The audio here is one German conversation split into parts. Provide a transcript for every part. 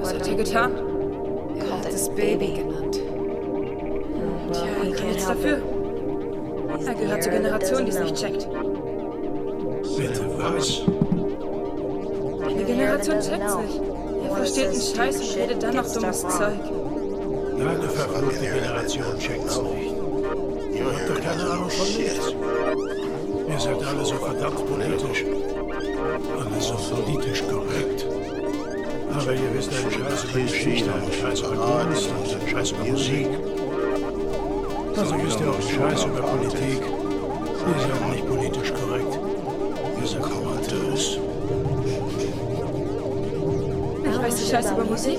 Was hat er getan? Er hat es Baby genannt. Tja, er kann nichts dafür. Er gehört zur Generation, die es nicht checkt. Bitte was? Die Generation checkt's nicht. Er versteht einen Scheiß und redet dann noch dummes Zeug. Deine verfluchte Generation checkt's nicht. Ihr habt doch keine Ahnung von nichts. Ihr seid alle so verdammt politisch. Alle so politisch korrekt. Aber ihr wisst einen Scheiß über Geschichte, einen Scheiß über Kunst einen Scheiß über Musik. Also wisst ihr auch einen Scheiß über Politik. Ihr seid nicht politisch korrekt. Ihr seid komatös. Ich weiß die Scheiß über Musik.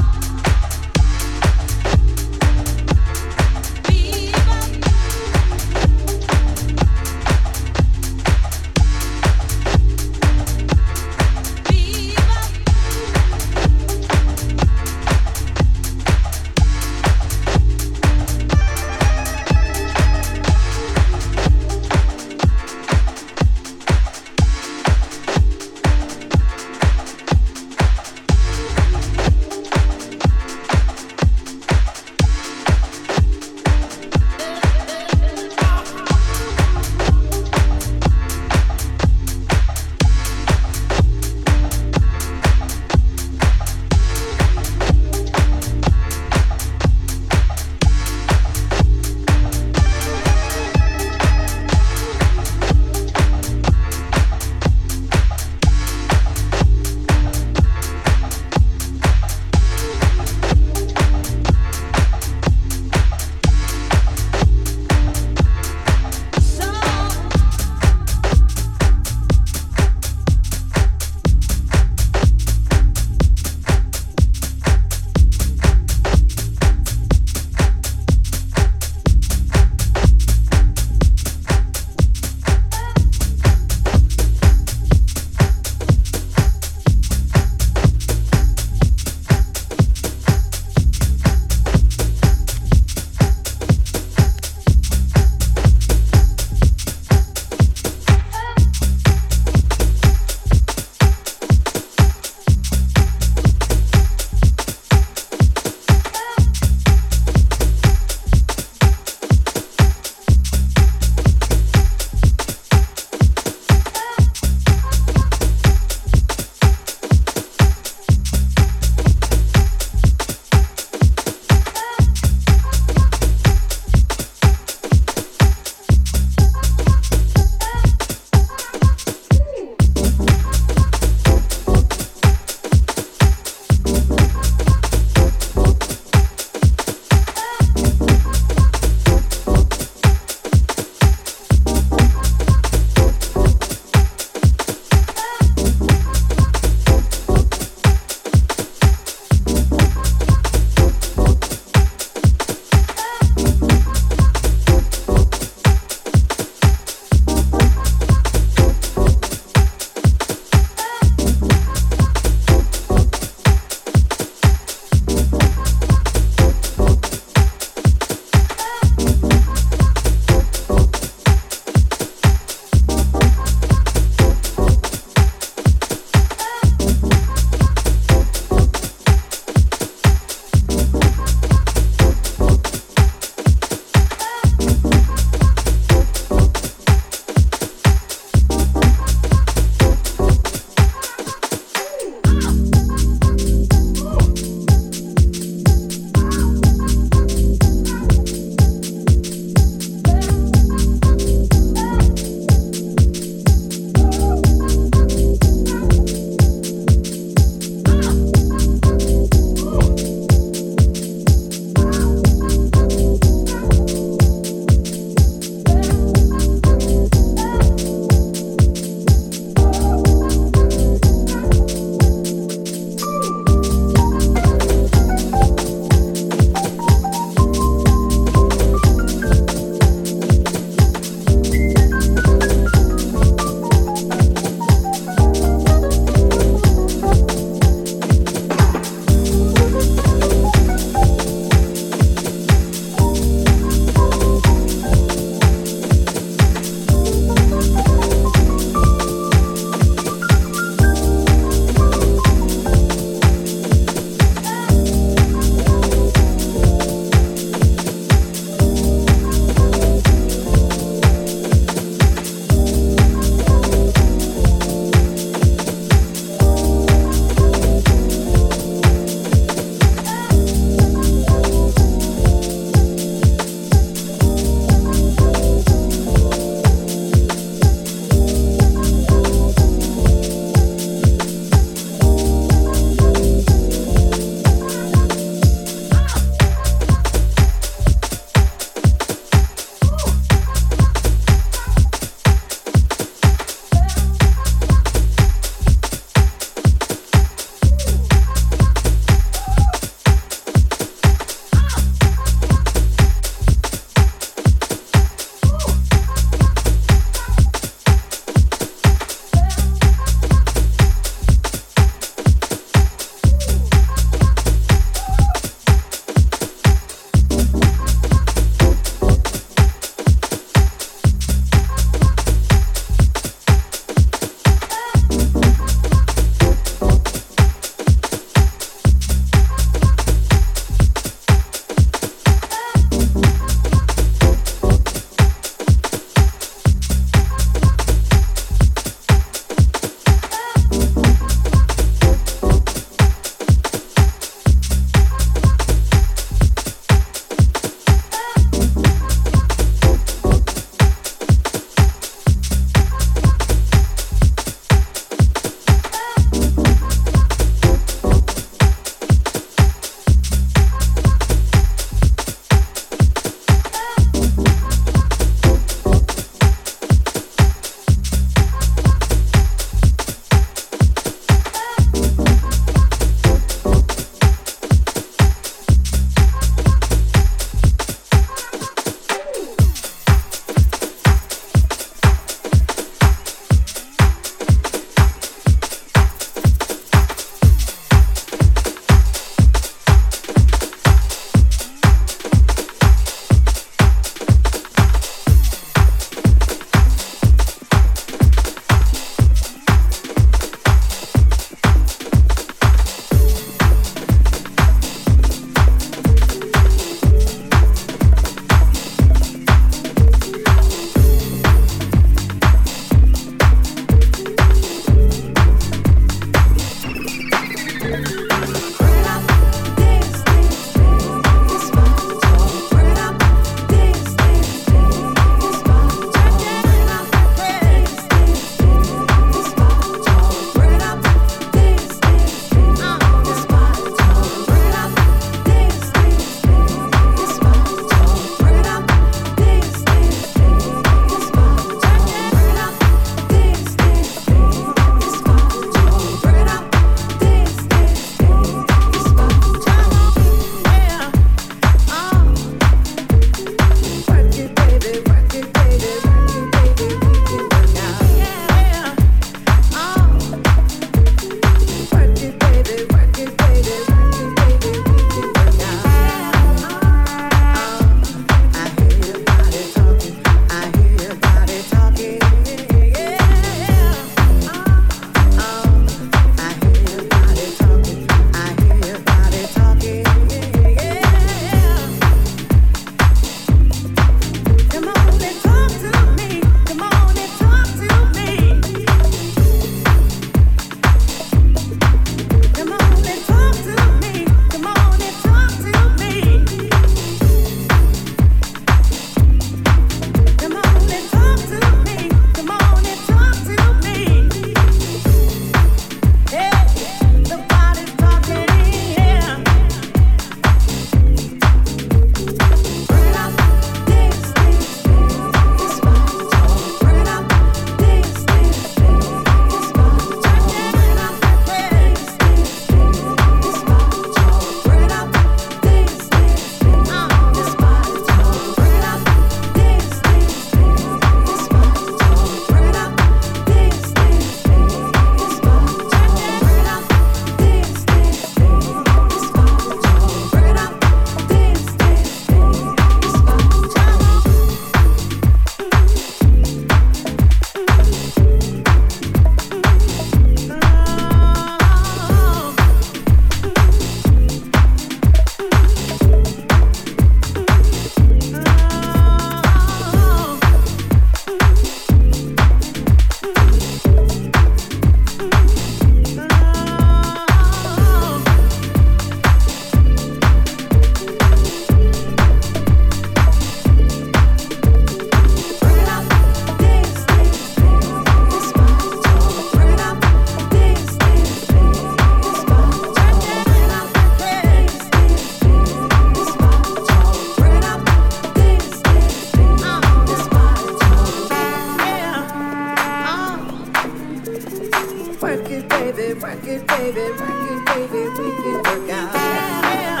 work it, baby, work it, baby, work it, baby, we can work out. Yeah.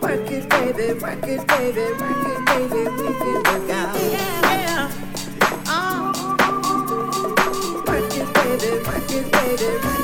Work it, baby, work it, baby, work it, baby, we can work out. Yeah. Work it, baby, work it, baby.